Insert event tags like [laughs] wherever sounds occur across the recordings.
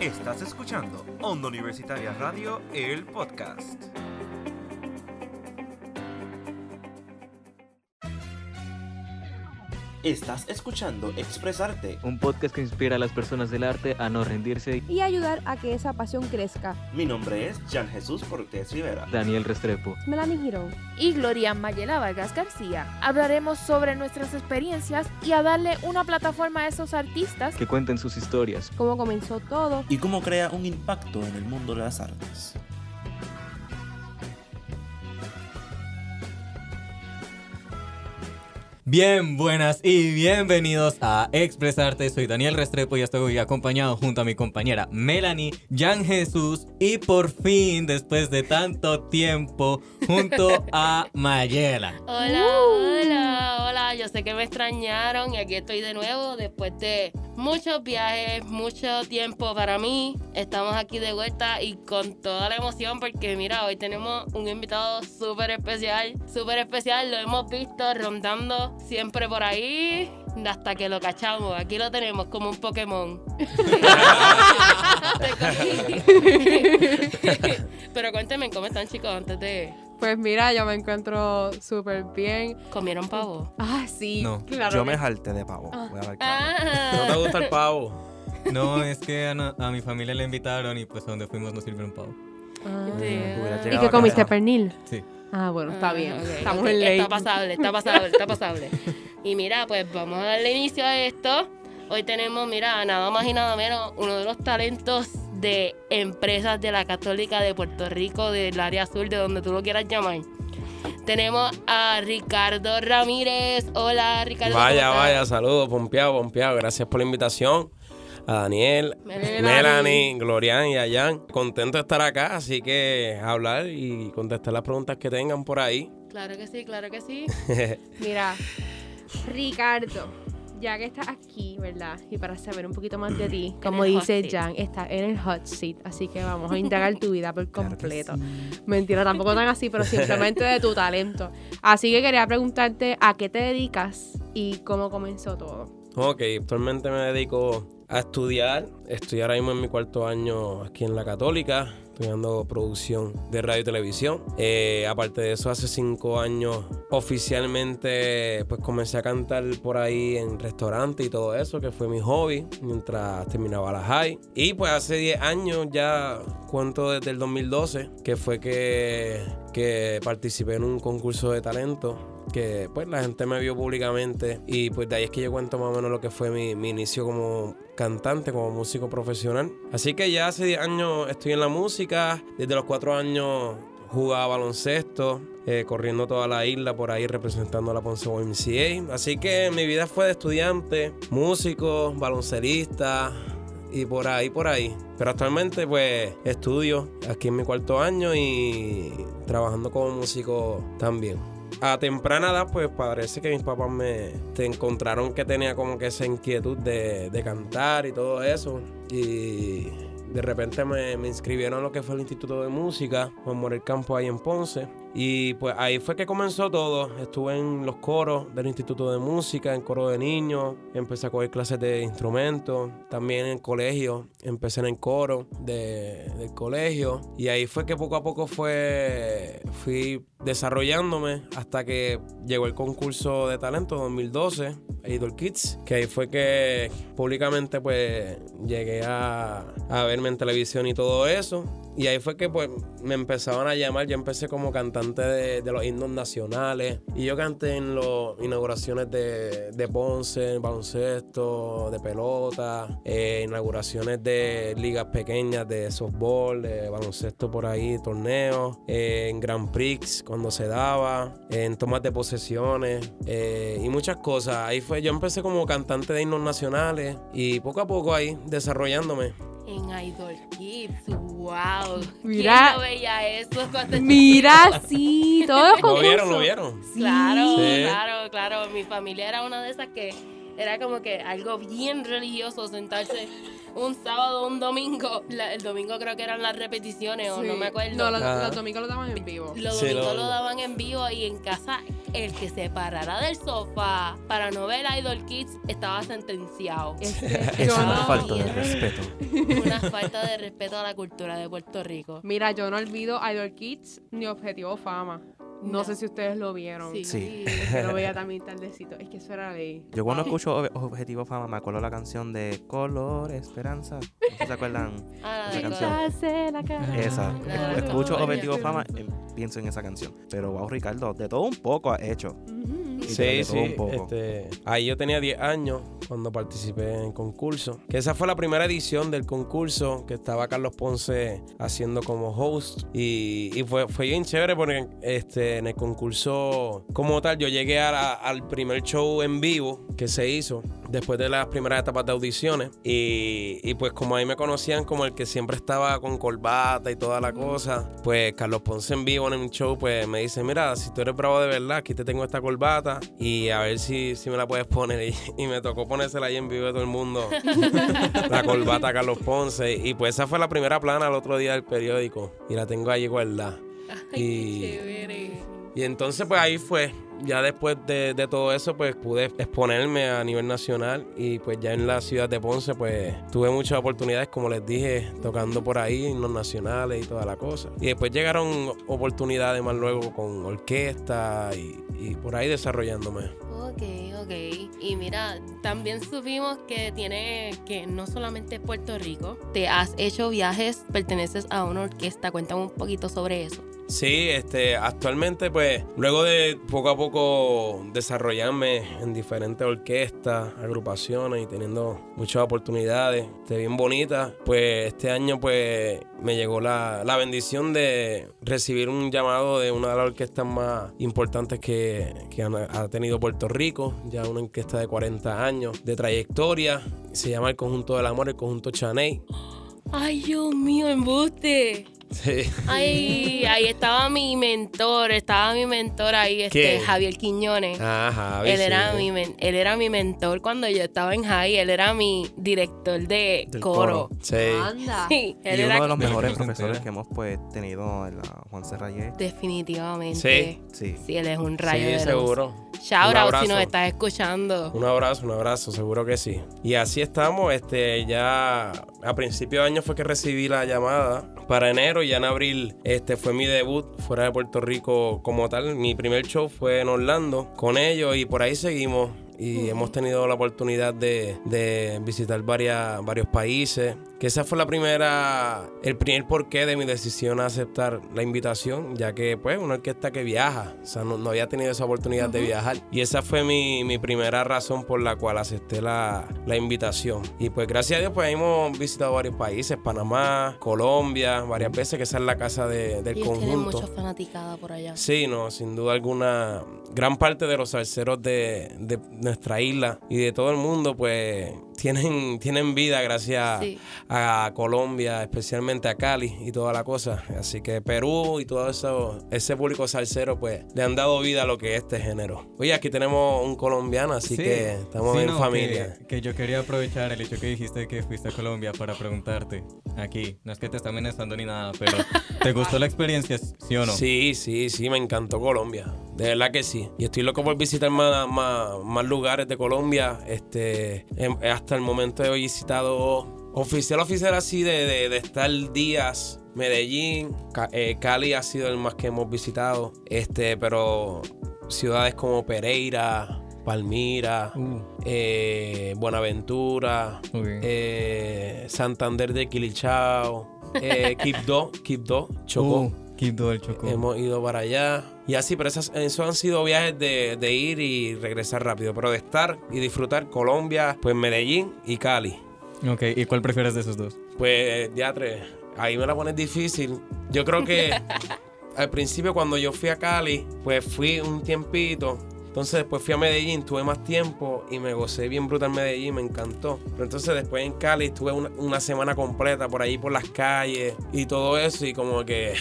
Estás escuchando Onda Universitaria Radio, el podcast. Estás escuchando Expresarte. Un podcast que inspira a las personas del arte a no rendirse. y ayudar a que esa pasión crezca. Mi nombre es Jan Jesús Cortés Rivera. Daniel Restrepo. Melanie Girón. y Gloria Mayela Vargas García. Hablaremos sobre nuestras experiencias y a darle una plataforma a esos artistas Que cuenten sus historias. Cómo comenzó todo. ¿Y cómo crea un impacto en el mundo de las artes? Bien, buenas y bienvenidos a Expresarte. Soy Daniel Restrepo y estoy acompañado junto a mi compañera Melanie, Jan Jesús y por fin, después de tanto tiempo, junto a [laughs] Mayela. Hola, hola, hola. Yo sé que me extrañaron y aquí estoy de nuevo después de muchos viajes, mucho tiempo para mí. Estamos aquí de vuelta y con toda la emoción porque mira, hoy tenemos un invitado súper especial, súper especial. Lo hemos visto rondando siempre por ahí hasta que lo cachamos. Aquí lo tenemos como un Pokémon. [laughs] Pero cuéntenme cómo están chicos antes de... Pues mira, yo me encuentro súper bien. ¿Comieron pavo? Ah, sí. No, claro. Yo me jalté de pavo. Ah. Voy a. Ah. ¿No te gusta el pavo? No, es que a, a mi familia le invitaron y pues a donde fuimos nos sirvieron pavo. Ah. Sí. ¿Y qué comiste? ¿Pernil? Sí. Ah, bueno, está Ah, bien. ok, Estamos ok, en ley. Está pasable, está pasable, está pasable. Y mira, pues vamos a darle inicio a esto. Hoy tenemos, mira, nada más y nada menos, uno de los talentos de empresas de la Católica de Puerto Rico, del área sur, de donde tú lo quieras llamar. Tenemos a Ricardo Ramírez. Hola, Ricardo. ¿cómo Vaya, vaya, saludos, pompeado, pompeado. Gracias por la invitación. A Daniel, Melanie. Melanie, Glorian y a Jan. Contento de estar acá, así que hablar y contestar las preguntas que tengan por ahí. Claro que sí, claro que sí. [laughs] Mira, Ricardo, ya que estás aquí, ¿verdad? Y para saber un poquito más de ti, como dice. Jan, está en el hot seat, así que vamos a indagar tu vida por Claro completo. sí. Mentira, tampoco tan así, pero simplemente de tu talento. Así que quería preguntarte a qué te dedicas y cómo comenzó todo. Ok, actualmente me dedico a estudiar. Estoy ahora mismo en mi cuarto año aquí en la Católica, estudiando producción de radio y televisión. Eh, aparte de eso, hace cinco años oficialmente pues comencé a cantar por ahí en restaurantes y todo eso, que fue mi hobby mientras terminaba la high. Y pues hace 10 años ya cuento desde el 2012, que fue que, que participé en un concurso de talento que pues la gente me vio públicamente y pues de ahí es que yo cuento más o menos lo que fue mi, mi inicio como cantante, como músico profesional. Así que ya hace 10 años estoy en la música, desde los 4 años jugaba baloncesto, eh, corriendo toda la isla por ahí representando a la Ponce YMCA. Así que mi vida fue de estudiante, músico, baloncelista y por ahí, por ahí. Pero actualmente pues estudio aquí en mi cuarto año y trabajando como músico también. A temprana edad, pues parece que mis papás me encontraron que tenía como que esa inquietud de, cantar y todo eso. Y de repente me, me inscribieron a lo que fue el Instituto de Música, Juan Morel Campo ahí en Ponce. Y pues ahí fue que comenzó todo. Estuve en los coros del Instituto de Música, en coro de niños. Empecé a coger clases de instrumentos. También en colegio. Empecé en el coro de- del colegio. Y ahí fue que poco a poco fue, fui desarrollándome hasta que llegó el concurso de talento 2012, Idol Kids. Que ahí fue que públicamente pues llegué a, a verme en televisión y todo eso. Y ahí fue que pues me empezaban a llamar. Yo empecé como cantante de, de los himnos nacionales. Y yo canté en las inauguraciones de, de Ponce, baloncesto, de pelota, eh, inauguraciones de ligas pequeñas de softball, de baloncesto por ahí, torneos, eh, en Grand Prix cuando se daba, en tomas de posesiones eh, y muchas cosas. Ahí fue, yo empecé como cantante de himnos nacionales y poco a poco ahí desarrollándome. En Idol Kids, wow. Mira. ¿Quién no veía eso cuando Mira, sí, todos los ¿Lo concursos. vieron? ¿Lo vieron? Claro, Sí. claro, claro. Mi familia era una de esas que era como que algo bien religioso sentarse un sábado o un domingo. La- el domingo creo que eran las repeticiones o no me acuerdo. No, los, Ah. los domingos lo daban en vivo. Los Sí, domingos lo- lo daban en vivo y en casa el que se parara del sofá para no ver Idol Kids estaba sentenciado. Es [laughs] Es una falta de respeto. Una falta de respeto a la cultura de Puerto Rico. Mira, yo no olvido Idol Kids ni Objetivo Fama. No, No. sé si ustedes lo vieron. Sí. [laughs] Lo veía [laughs] también tardecito. Es que eso era ley. Yo cuando Wow. escucho Ob- Objetivo Fama me acuerdo la canción de Color Esperanza. No sé si se acuerdan. [laughs] Ah, Esa de canción. La cara. Esa. Claro. Escucho. Objetivo Fama y pienso en esa canción. Pero wow, Ricardo, de todo un poco ha hecho. Y Sí, sí. Este, ahí yo tenía 10 años cuando participé en concurso. Que esa fue la primera edición del concurso que estaba Carlos Ponce haciendo como host. Y, y fue, fue bien chévere porque este, en el concurso como tal yo llegué a la- al primer show en vivo que se hizo después de las primeras etapas de audiciones. Y, y pues como ahí me conocían como el que siempre estaba con corbata y toda la cosa, pues Carlos Ponce en vivo en un show pues me dice, mira, si tú eres bravo de verdad, aquí te tengo esta corbata y a ver si, si me la puedes poner. [laughs] Y, y me tocó ponérsela ahí en vivo de todo el mundo, [laughs] la corbata a Carlos Ponce. Y pues esa fue la primera plana el otro día del periódico y la tengo ahí guardada. Ay, Y- qué. Y entonces pues ahí fue, ya después de, de todo eso pues pude exponerme a nivel nacional y pues ya en la ciudad de Ponce pues tuve muchas oportunidades como les dije tocando por ahí en los nacionales y toda la cosa. Y después llegaron oportunidades más luego con orquesta y, y por ahí desarrollándome. Ok, ok. Y mira, también supimos que tiene que no solamente Puerto Rico, te has hecho viajes, perteneces a una orquesta. Cuéntame un poquito sobre eso. Sí, este, actualmente pues luego de poco a poco desarrollarme en diferentes orquestas, agrupaciones y teniendo muchas oportunidades, este, bien bonitas, pues este año pues me llegó la, la bendición de recibir un llamado de una de las orquestas más importantes que, que ha tenido Puerto Rico, ya una orquesta de 40 años de trayectoria, se llama el Conjunto del Amor, el Conjunto Chaney. Ay, Dios mío, embuste. Sí. Ay, ahí estaba mi mentor, estaba mi mentor ahí, este, ¿Quién? Javier Quiñones. Ajá, Él era, mi él era mi mentor cuando yo estaba en high, él era mi director de Del coro. coro. Sí. Anda. Sí, él Y era uno de los mejores profesores [laughs] que hemos pues tenido en la Juan Serrayé. definitivamente. Sí. Sí, él es un rayo Sí, de luz. seguro. Shout out si nos estás escuchando. Un abrazo, un abrazo, seguro que sí. Y así estamos, este, ya a principio de año fue que recibí la llamada para enero y ya en abril este fue mi debut fuera de Puerto Rico como tal. Mi primer show fue en Orlando con ellos y por ahí seguimos. Y hemos tenido la oportunidad de, de visitar varias, varios países. Que esa fue la primera, el primer porqué de mi decisión a aceptar la invitación, ya que pues una orquesta que viaja, o sea, no, no había tenido esa oportunidad de viajar. Y esa fue mi, mi primera razón por la cual acepté la, la invitación. Y pues gracias a Dios pues hemos visitado varios países, Panamá, Colombia, varias veces, que esa es la casa de- del tienen conjunto. mucha fanaticada por allá. Sí, no, sin duda alguna. Gran parte de los salseros de, de nuestra isla y de todo el mundo, pues, tienen, tienen vida gracias Sí. a Colombia, especialmente a Cali y toda la cosa. Así que Perú y todo eso, ese público salsero, pues, le han dado vida a lo que es este género. Oye, aquí tenemos un colombiano, así Sí. que estamos Sí, en no, familia. Que, que yo quería aprovechar el hecho que dijiste que fuiste a Colombia para preguntarte aquí. No es que te esté amenazando ni nada, pero ¿te gustó la experiencia, sí o no? Sí, sí, sí, me encantó Colombia. De verdad que sí. Y estoy loco por visitar más, más, más lugares de Colombia. Este, em- hasta el momento he visitado oficial, oficial así de, de, de estar días. Medellín, eh, Cali ha sido el más que hemos visitado. Este, pero ciudades como Pereira, Palmira, Uh, eh, Buenaventura, eh, Santander de Quilichao, eh, Quibdó, Quibdó, Chocó. Uh, Chocó. Hemos ido para allá. Y así, pero esas, esos han sido viajes de, de ir y regresar rápido. Pero de estar y disfrutar Colombia, pues Medellín y Cali. Ok, ¿y cuál prefieres de esos dos? Pues, teatre, ahí me la pones difícil. Yo creo que [laughs] al principio cuando yo fui a Cali, pues fui un tiempito. Entonces después fui a Medellín, tuve más tiempo y me gocé bien brutal Medellín, me encantó. Pero entonces después en Cali estuve una, una semana completa por ahí por las calles y todo eso y como que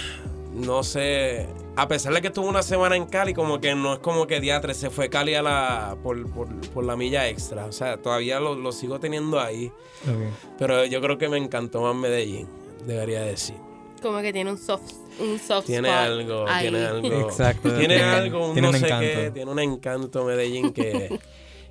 no sé, a pesar de que estuvo una semana en Cali, como que no es como que diatre se fue Cali a la, por, por- por la milla extra. O sea, todavía lo, lo sigo teniendo ahí. Pero yo creo que me encantó más Medellín, debería decir. Como que tiene un soft, un soft Tiene spot algo, ahí. tiene algo. Exacto. Tiene Tiene- algo, un tiene no un sé encanto. qué, tiene un encanto Medellín que... [laughs]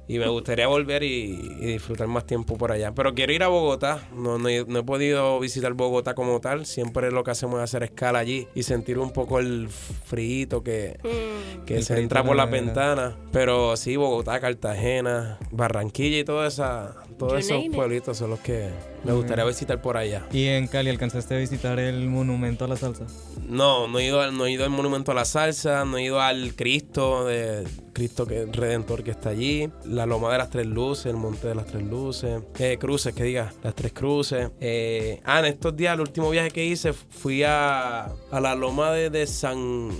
Y me gustaría volver y, y disfrutar más tiempo por allá. Pero quiero ir a Bogotá. No, no, he- no he podido visitar Bogotá como tal. Siempre lo que hacemos es hacer escala allí y sentir un poco el frito que, Mm. que El se entra por la ventana. Pero sí, Bogotá, Cartagena, Barranquilla y toda esa, todos esos pueblitos son los que me gustaría visitar por allá. ¿Y en Cali alcanzaste a visitar el monumento a la salsa? No, no he ido al, no he ido al Monumento a la Salsa, no he ido al Cristo, de Cristo que Redentor que está allí, la Loma de las Tres Luces, el Monte de las Tres Luces, eh, cruces, que diga, las Tres Cruces. Eh, ah, en estos días, el último viaje que hice, fui a, a la Loma de, de San...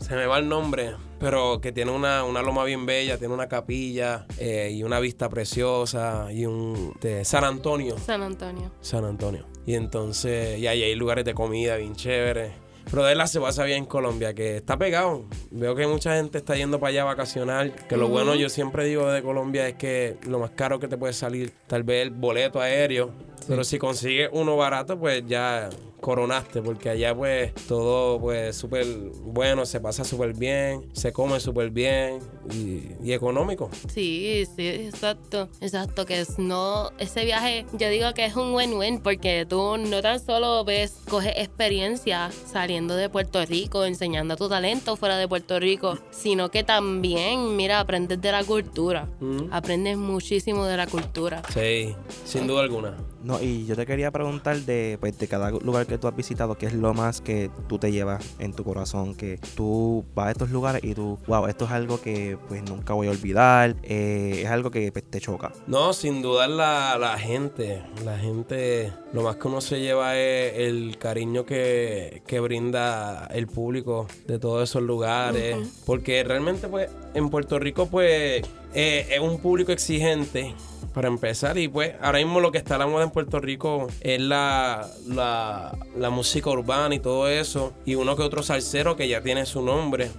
Se me va el nombre, pero que tiene una, una loma bien bella, tiene una capilla eh, y una vista preciosa y un... de San Antonio. San Antonio. San Antonio. Y entonces, y ahí hay lugares de comida bien chéveres. Pero de la se pasa bien en Colombia, que está pegado. Veo que mucha gente está yendo para allá a vacacionar. Que lo bueno, yo siempre digo de Colombia, es que lo más caro que te puede salir, tal vez el boleto aéreo. Pero si consigues uno barato, pues ya coronaste, porque allá pues todo pues súper bueno, se pasa súper bien, se come súper bien y, y económico. Sí, sí, exacto. Exacto, que es no, ese viaje, yo digo que es un win-win porque tú no tan solo ves, coges experiencia saliendo de Puerto Rico, enseñando tu talento fuera de Puerto Rico, sino que también, mira, aprendes de la cultura. Mm. Aprendes muchísimo de la cultura. Sí, sin duda alguna. No, y yo te quería preguntar de, pues, de cada lugar que tú has visitado, ¿qué es lo más que tú te llevas en tu corazón? Que tú vas a estos lugares y tú, wow, esto es algo que pues nunca voy a olvidar, eh, es algo que pues, te choca. No, sin dudar la, la gente. La gente, lo más que uno se lleva es el cariño que, que brinda el público de todos esos lugares. Porque realmente, pues, en Puerto Rico, pues, eh, es un público exigente. Para empezar, y pues ahora mismo lo que está a la moda en Puerto Rico es la, la, la música urbana y todo eso, y uno que otro salsero que ya tiene su nombre.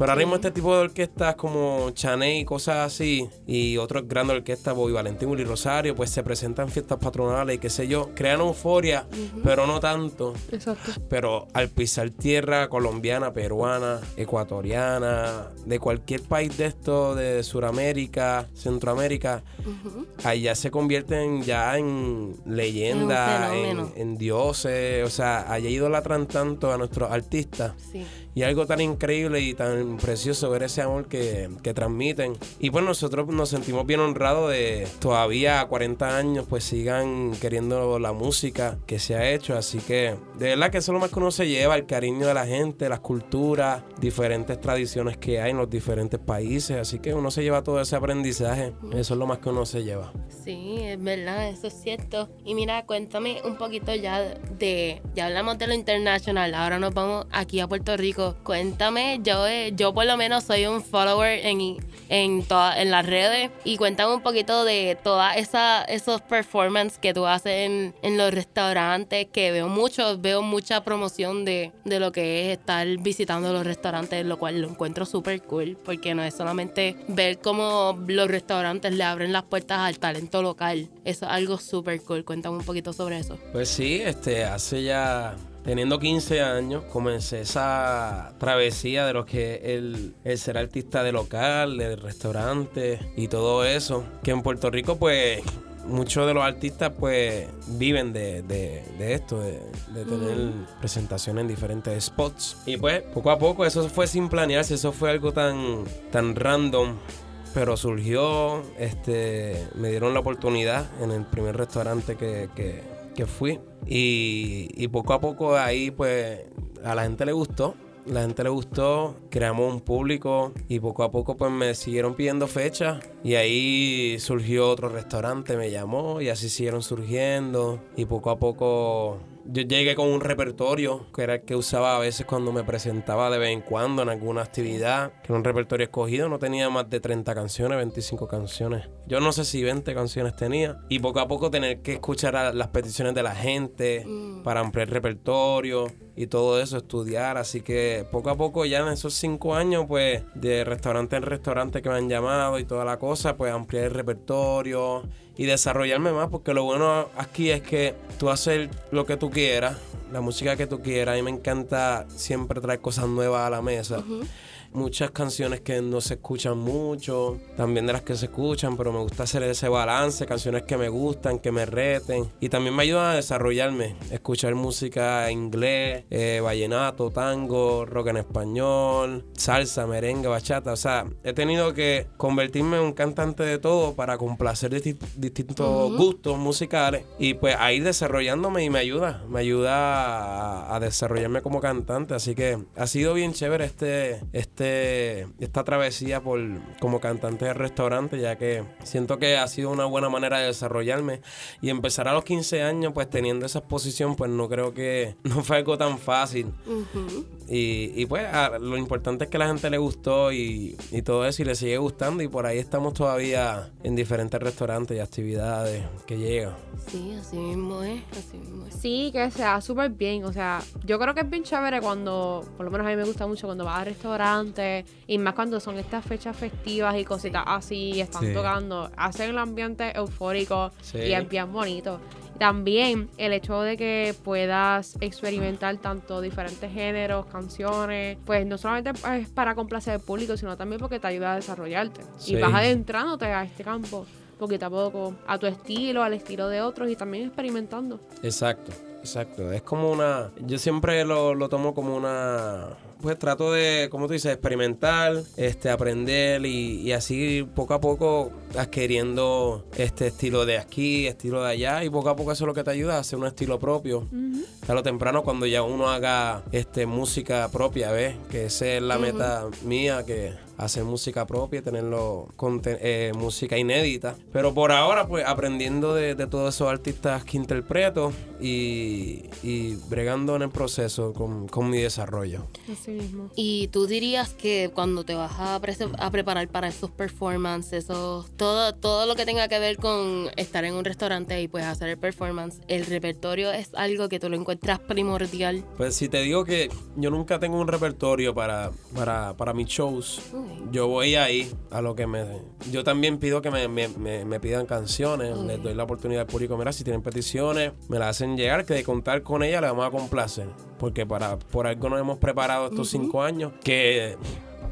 Pero ahora mismo este tipo de orquestas como Chaney y cosas así, y otras grandes orquestas, Bobby Valentín, Willy Rosario, pues se presentan en fiestas patronales y qué sé yo, crean euforia, pero no tanto. Exacto. Pero al pisar tierra colombiana, peruana, ecuatoriana, de cualquier país de esto, de Sudamérica, Centroamérica, allá se convierten ya en leyendas, en, dioses, o sea, allá idolatran tanto a nuestros artistas. Sí. Y algo tan increíble y tan precioso ver ese amor que, que transmiten. Y pues nosotros nos sentimos bien honrados de todavía a 40 años pues sigan queriendo la música que se ha hecho. Así que de verdad que eso es lo más que uno se lleva, el cariño de la gente, las culturas, diferentes tradiciones que hay en los diferentes países. Así que uno se lleva todo ese aprendizaje. Eso es lo más que uno se lleva. Sí, es verdad, eso es cierto. Y mira, cuéntame un poquito ya de, ya hablamos de lo internacional, ahora nos vamos aquí a Puerto Rico. Cuéntame, yo, eh, yo por lo menos soy un follower en, en, toda- en las redes y cuéntame un poquito de todas esos performances que tú haces en, en los restaurantes, que veo mucho, veo mucha promoción de, de lo que es estar visitando los restaurantes, lo cual lo encuentro súper cool, porque no es solamente ver cómo los restaurantes le abren las puertas al talento local, eso es algo súper cool. Cuéntame un poquito sobre eso. Pues sí, este, hace ya, teniendo 15 años, comencé esa travesía de lo que es el, el ser artista de local, de restaurante y todo eso. Que en Puerto Rico, pues, muchos de los artistas, pues, viven de, de- de esto, de, de tener presentaciones en diferentes spots. Y pues, poco a poco, eso fue sin planearse, eso fue algo tan, tan random. Pero surgió, este, me dieron la oportunidad en el primer restaurante que, que- fui. Y, y poco a poco ahí, pues, a la gente le gustó. La gente le gustó, creamos un público y poco a poco pues me siguieron pidiendo fechas y ahí surgió otro restaurante, me llamó y así siguieron surgiendo y poco a poco yo llegué con un repertorio que era el que usaba a veces cuando me presentaba de vez en cuando en alguna actividad, que era un repertorio escogido, no tenía más de 30 canciones, 25 canciones. Yo no sé si 20 canciones tenía y poco a poco tener que escuchar a las peticiones de la gente Mm. para ampliar el repertorio y todo eso, estudiar. Así que poco a poco ya en esos cinco años, pues de restaurante en restaurante que me han llamado y toda la cosa, pues ampliar el repertorio y desarrollarme más, porque lo bueno aquí es que tú haces lo que tú quieras, la música que tú quieras. A mí me encanta siempre traer cosas nuevas a la mesa muchas canciones que no se escuchan mucho, también de las que se escuchan, pero me gusta hacer ese balance, canciones que me gustan, que me reten y también me ayudan a desarrollarme, escuchar música en inglés, eh, vallenato, tango, rock en español, salsa, merengue, bachata, o sea, he tenido que convertirme en un cantante de todo para complacer distintos gustos musicales y pues ahí desarrollándome y me ayuda, me ayuda a, desarrollarme como cantante, así que ha sido bien chévere este, este este, esta travesía por, como cantante de restaurante, ya que siento que ha sido una buena manera de desarrollarme. Y empezar a los 15 años, pues teniendo esa exposición, pues no creo que [laughs] no fue algo tan fácil. y, pues lo importante es que la gente le gustó y, todo eso y le sigue gustando. Y por ahí estamos todavía en diferentes restaurantes y actividades que llegan. Sí, así mismo es, así mismo es. Sí, que sea súper bien. O sea, yo creo que es bien chévere cuando, por lo menos a mí me gusta mucho cuando vas a restaurantes y más cuando son estas fechas festivas y cositas así, están tocando, hacen el ambiente eufórico y es bien bonito. También el hecho de que puedas experimentar tanto diferentes géneros, canciones, pues no solamente es para complacer al público, sino también porque te ayuda a desarrollarte. Y vas adentrándote a este campo poquito a poco, a tu estilo, al estilo de otros y también experimentando. Exacto, exacto. Es como una, yo siempre lo, lo tomo como una pues trato de, como tú dices, experimentar, este, aprender y, así poco a poco adquiriendo este estilo de aquí, estilo de allá y poco a poco eso es lo que te ayuda a hacer un estilo propio. A lo temprano cuando ya uno haga este música propia, ¿ves? Que esa es la meta mía, que hacer música propia, tenerlo con eh, música inédita. Pero por ahora, pues aprendiendo de, todos esos artistas que interpreto y, bregando en el proceso con, con mi desarrollo. Y tú dirías que cuando te vas a, a preparar para esos performances, esos, todo, todo lo que tenga que ver con estar en un restaurante y pues hacer el performance, el repertorio es algo que tú lo encuentras primordial. Pues si te digo que yo nunca tengo un repertorio para, para, para mis shows, yo voy ahí. A lo que me... Yo también pido que me, me, me, pidan canciones, les doy la oportunidad al público, mira, si tienen peticiones, me la hacen llegar, que de contar con ella le vamos a complacer, porque para, por algo nos hemos preparado estos cinco años, que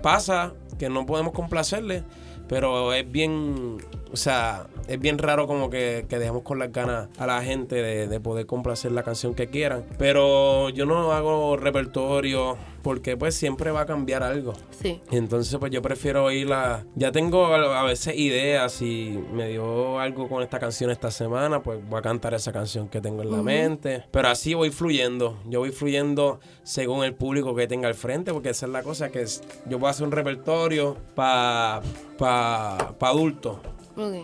pasa que no podemos complacerle, pero es bien, o sea, es bien raro como que, que dejemos con las ganas a la gente de, de, poder complacer la canción que quieran. Pero yo no hago repertorio porque pues siempre va a cambiar algo. Sí. Entonces pues yo prefiero ir a... Ya tengo a veces ideas y me dio algo con esta canción esta semana, pues voy a cantar esa canción que tengo en la mente. Pero así voy fluyendo. Yo voy fluyendo según el público que tenga al frente, porque esa es la cosa que es, yo voy a hacer un repertorio para pa, pa adultos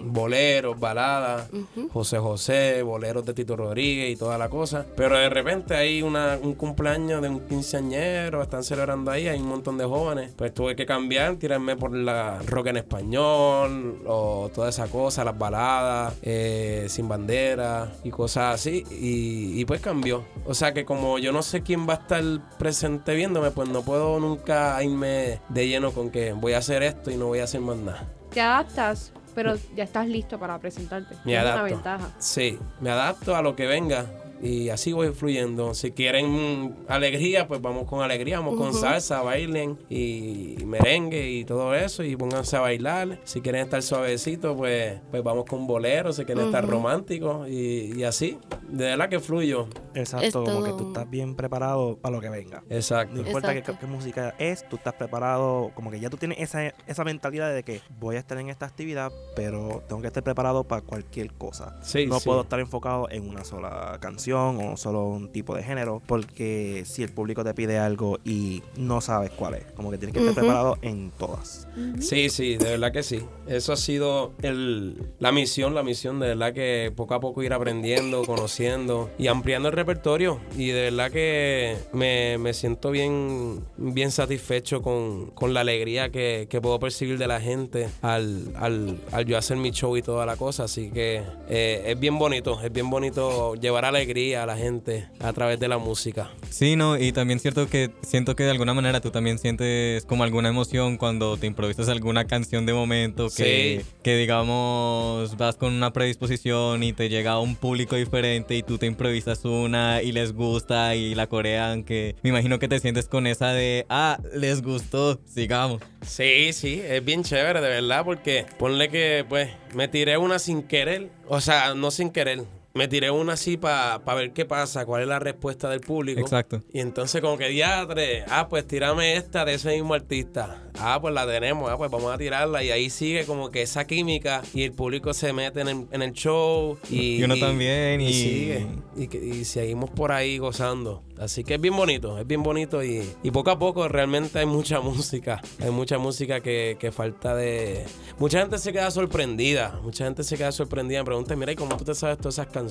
boleros, baladas, José José, boleros de Tito Rodríguez y toda la cosa. Pero de repente hay una, un cumpleaños de un quinceañero, están celebrando ahí, hay un montón de jóvenes. Pues tuve que cambiar, tirarme por la rock en español o toda esa cosa, las baladas, eh, sin bandera y cosas así. Y, y pues cambió. O sea que como yo no sé quién va a estar presente viéndome, pues no puedo nunca irme de lleno con que voy a hacer esto y no voy a hacer más nada. ¿Te adaptas pero ya estás listo para presentarte. Me es una ventaja. Sí, me adapto a lo que venga y así voy fluyendo. Si quieren alegría, pues vamos con alegría, vamos con salsa, bailen y merengue y todo eso y pónganse a bailar. Si quieren estar suavecito, pues, pues vamos con bolero, si quieren estar románticos y, y, así. De verdad que fluyo. Exacto, como que tú estás bien preparado para lo que venga. Exacto. No importa qué, música es, tú estás preparado, como que ya tú tienes esa, esa mentalidad de que voy a estar en esta actividad, pero tengo que estar preparado para cualquier cosa. Sí, no puedo estar enfocado en una sola canción o solo un tipo de género, porque si el público te pide algo y no sabes cuál es, como que tienes que estar preparado en todas. Sí, sí, de verdad que sí. Eso ha sido el, la misión, la misión de verdad que poco a poco ir aprendiendo, conociendo y ampliando el repertorio. Y de verdad que me, me siento bien, bien satisfecho con, con la alegría que, que puedo percibir de la gente al, al, al yo hacer mi show y toda la cosa. Así que eh, es bien bonito, es bien bonito llevar alegría a la gente a través de la música. Sí, no, y también cierto que siento que de alguna manera tú también sientes como alguna emoción cuando te improvisas alguna canción de momento que, Sí. que digamos vas con una predisposición y te llega un público diferente y tú te improvisas una y les gusta y la corean que me imagino que te sientes con esa de ah, les gustó, sigamos. Sí, sí, es bien chévere, de verdad, porque ponle que, pues, me tiré una sin querer, o sea, no sin querer. Me tiré una así para ver qué pasa, cuál es la respuesta del público. Exacto. Y entonces como que diatre, ah, pues tirame esta de ese mismo artista. Ah, pues la tenemos, ah, pues vamos a tirarla. Y ahí sigue como que esa química y el público se mete en el, en el show. Y, Y uno también, y- sigue. Y, que- y seguimos por ahí gozando. Así que es bien bonito, es bien bonito y, y poco a poco realmente hay mucha [laughs] música. Hay mucha música que, que falta de... Mucha gente se queda sorprendida, mucha gente se queda sorprendida. Me pregunta, mira, ¿y cómo tú te sabes todas esas canciones?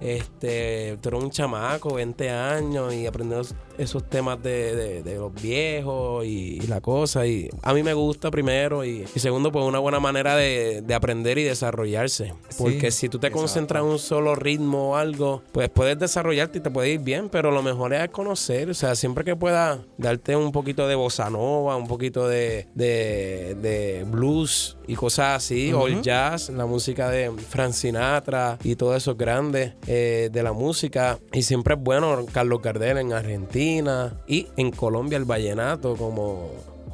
Este, tú eres un chamaco, 20 años y aprendiendo esos temas de, de- de los viejos y, y la cosa. Y a mí me gusta primero y, y segundo, pues una buena manera de, de aprender y desarrollarse. Porque si tú te concentras en un solo ritmo o algo, pues puedes desarrollarte y te puede ir bien, pero lo mejor es conocer. O sea, siempre que puedas darte un poquito de bossa nova, un poquito de, de, de blues y cosas así, o el jazz, la música de Frank Sinatra y todos esos grandes eh, de la música. Y siempre es bueno Carlos Gardel en Argentina y en Colombia el vallenato como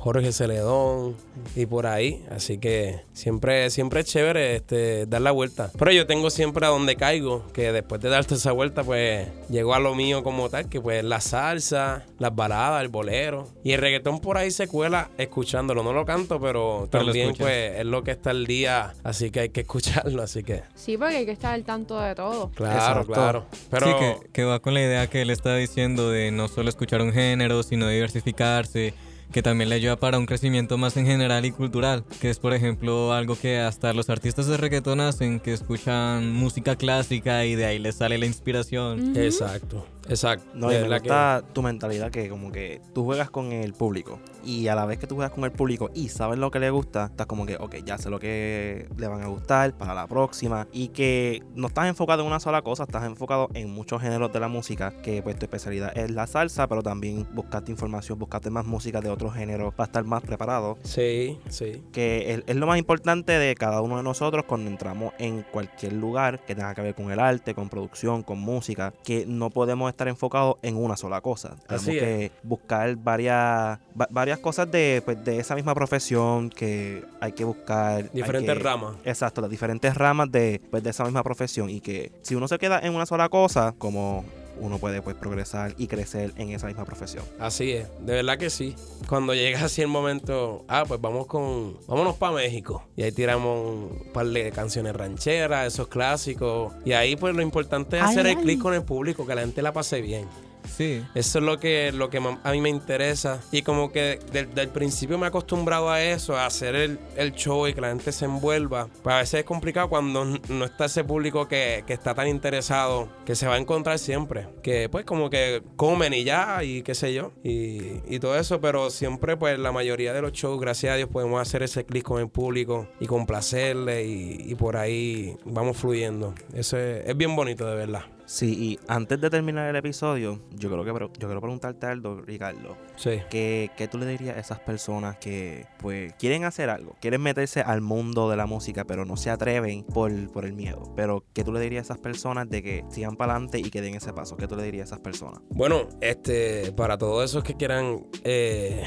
Jorge Celedón y por ahí. Así que siempre, siempre es chévere este, dar la vuelta. Pero yo tengo siempre a donde caigo, que después de darte esa vuelta, pues llego a lo mío como tal, que pues la salsa, las baladas, el bolero. Y el reggaetón por ahí se cuela escuchándolo. No lo canto, pero, también pues es lo que está al día, así que hay que [laughs] escucharlo. Así que, Sí, porque hay que estar al tanto de todo. claro, Exacto. claro. Pero Sí, que, que va con la idea que él está diciendo de no solo escuchar un género, sino diversificarse, que también le ayuda para un crecimiento más en general y cultural, que es por ejemplo algo que hasta los artistas de reggaetón hacen, que escuchan música clásica y de ahí les sale la inspiración. Exacto, exacto. No, y me que- gusta tu mentalidad que como que tú juegas con el público y a la vez que tú juegas con el público y sabes lo que le gusta, estás como que, ok, ya sé lo que le van a gustar para la próxima y que no estás enfocado en una sola cosa, estás enfocado en muchos géneros de la música, que pues tu especialidad es la salsa, pero también buscaste información, buscaste más música de otros géneros para estar más preparado. Sí, sí. que es, es lo más importante de cada uno de nosotros cuando entramos en cualquier lugar que tenga que ver con el arte, con producción, con música, que no podemos estar enfocados en una sola cosa. Tenemos Así es. que buscar varias va- varias cosas de, pues, de esa misma profesión que hay que buscar. Diferentes que- ramas. Exacto, las diferentes ramas de, pues, de esa misma profesión y que si uno se queda en una sola cosa, como uno puede pues progresar y crecer en esa misma profesión. Así es, de verdad que sí. Cuando llega así el momento, ah, pues vamos con, vámonos para México. Y ahí tiramos un par de canciones rancheras, esos clásicos. Y ahí pues lo importante es Ay, hacer el clic con el público, que la gente la pase bien. Sí. Eso es lo que, lo que a mí me interesa. Y como que desde el principio me he acostumbrado a eso, a hacer el, el show y que la gente se envuelva. Pues a veces es complicado cuando no está ese público que, que está tan interesado, que se va a encontrar siempre. Que pues como que comen y ya, y qué sé yo, y, y todo eso. Pero siempre pues la mayoría de los shows, gracias a Dios, podemos hacer ese clic con el público y complacerle y, y por ahí vamos fluyendo. Eso es, es bien bonito de verdad. Sí, y antes de terminar el episodio, yo creo que yo quiero preguntarte algo, Ricardo. Sí. ¿Qué, qué tú le dirías a esas personas que pues quieren hacer algo? Quieren meterse al mundo de la música, pero no se atreven por, por el miedo. Pero ¿qué tú le dirías a esas personas de que sigan para adelante y que den ese paso? ¿Qué tú le dirías a esas personas? Bueno, este, para todos esos que quieran eh,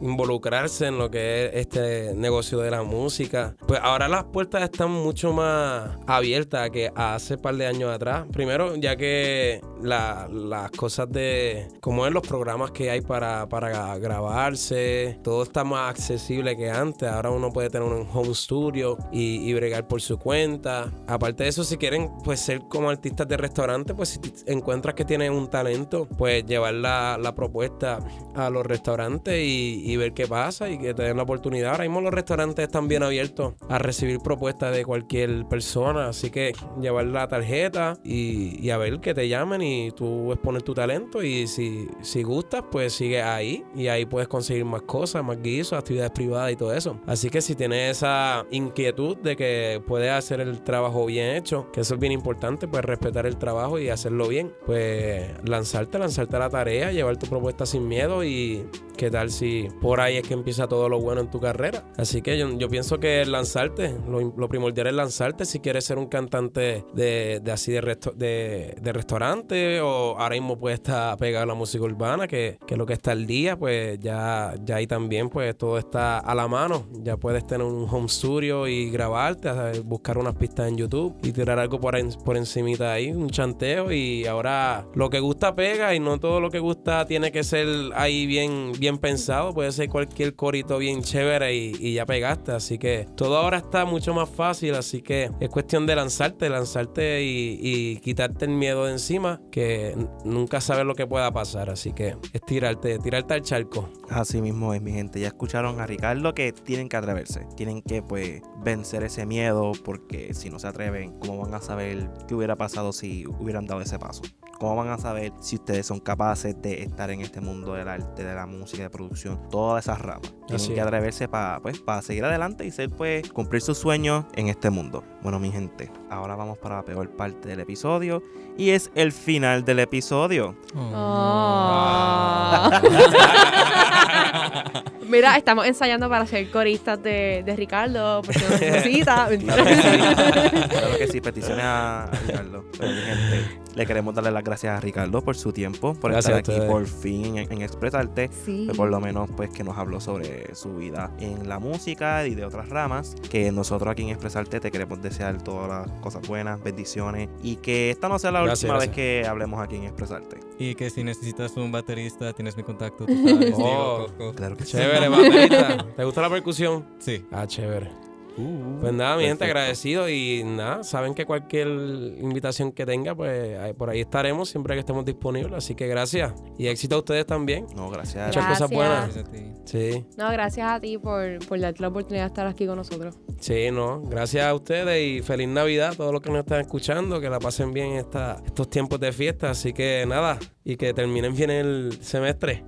involucrarse en lo que es este negocio de la música, pues ahora las puertas están mucho más abiertas que hace par de años atrás. Primero, ya que la- las cosas de, como es los programas que hay para, para grabarse, todo está más accesible que antes. Ahora uno puede tener un home studio y, y bregar por su cuenta. Aparte de eso, si quieren pues ser como artistas de restaurante, pues si encuentras que tienen un talento, pues llevar la, la propuesta a los restaurantes y, y ver qué pasa y que te den la oportunidad. Ahora mismo los restaurantes están bien abiertos a recibir propuestas de cualquier persona, así que llevar la tarjeta y, y a ver que te llamen y tú expones tu talento y si, si gustas, pues sigue ahí y ahí puedes conseguir más cosas, más guisos, actividades privadas y todo eso. Así que si tienes esa inquietud de que puedes hacer el trabajo bien hecho, que eso es bien importante, pues respetar el trabajo y hacerlo bien, pues lanzarte, lanzarte a la tarea, llevar tu propuesta sin miedo y qué tal si por ahí es que empieza todo lo bueno en tu carrera. Así que yo, pienso que lanzarte, lo, primordial es lanzarte si quieres ser un cantante de, así de, resto- de, restaurante o ahora mismo puedes estar pegado a la música urbana, que, que lo que está al día, pues ya, ya ahí también pues todo está a la mano. Ya puedes tener un home studio y grabarte, buscar unas pistas en YouTube y tirar algo por, en- por ahí, un chanteo y ahora lo que gusta pega y no todo lo que gusta tiene que ser ahí bien, bien pensado, puede ser cualquier corito bien chévere y, y ya pegaste, así que todo ahora está mucho más fácil, así que es cuestión de lanzarte, lanzarte y, y quitarte el miedo de encima, que nunca sabes lo que pueda pasar, así que es tirarte, tirarte al charco. Así mismo es, mi gente. Ya escucharon a Ricardo que tienen que atreverse. Tienen que, pues, vencer ese miedo porque si no se atreven, ¿cómo van a saber qué hubiera pasado si hubieran dado ese paso? ¿Cómo van a saber si ustedes son capaces de estar en este mundo del arte, de la música, de producción, todas esas ramas? Tienen Así que atreverse para pues, para seguir adelante y ser, pues, cumplir sus sueños en este mundo. Bueno, mi gente, ahora vamos para la peor parte del episodio y es el final del episodio. Oh. [laughs] Mira, estamos ensayando para ser coristas de, de Ricardo, por si nos [laughs] necesita. Claro que sí. Peticiones a a Ricardo. Pero, mi gente, le queremos darle las gracias a Ricardo por su tiempo, por Gracias estar aquí por fin en, en Expresarte. Sí. Pues, por lo menos pues que nos habló sobre su vida en la música y de otras ramas. Que nosotros aquí en Expresarte te queremos desear todas las cosas buenas, bendiciones. Y que esta no sea la Gracias, última gracias. vez que hablemos aquí en Expresarte. Y que si necesitas un baterista, tienes mi contacto, tú [laughs] sabes. Oh. digo. Claro que sí. Chévere, baterista. [laughs] ¿Te gusta la percusión? Sí. Ah, chévere. Uh, Pues nada, mi gente, agradecido y nada, saben que cualquier invitación que tenga, pues ahí- por ahí estaremos siempre que estemos disponibles. Así que gracias y éxito a ustedes también. No, gracias. Muchas cosas Gracias. buenas. Gracias a ti. Sí, No, gracias a ti por, por darte la oportunidad de estar aquí con nosotros. sí, no. Gracias a ustedes y feliz Navidad a todos los que nos están escuchando. Que la pasen bien esta, estos tiempos de fiesta. Así que nada, y que terminen bien el semestre.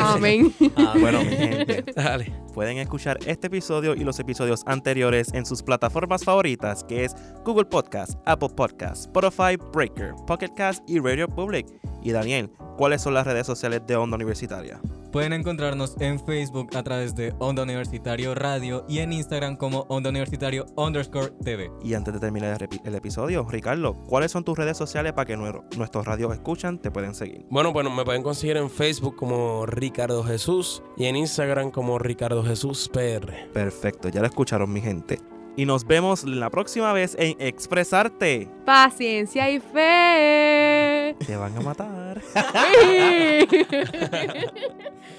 Amén. Bueno, mi gente. [laughs] Dale. Pueden escuchar este episodio y los episodios anteriores en sus plataformas favoritas, que es Google Podcast, Apple Podcast, Spotify, Breaker, Pocket Cast y Radio Public. Y Daniel, ¿cuáles son las redes sociales de Onda Universitaria? Pueden encontrarnos en Facebook a través de Onda Universitario Radio y en Instagram como Onda Universitario underscore TV. Y antes de terminar el, epi- el episodio, Ricardo, ¿cuáles son tus redes sociales para que nuestro- nuestros radios escuchan te pueden seguir? Bueno, bueno, me pueden conseguir en Facebook como Ricardo Jesús y en Instagram como Ricardo Jesús PR. Perfecto, ya lo escucharon mi gente. Y nos vemos la próxima vez en Expresarte. Paciencia y fe. Te van a matar. [laughs]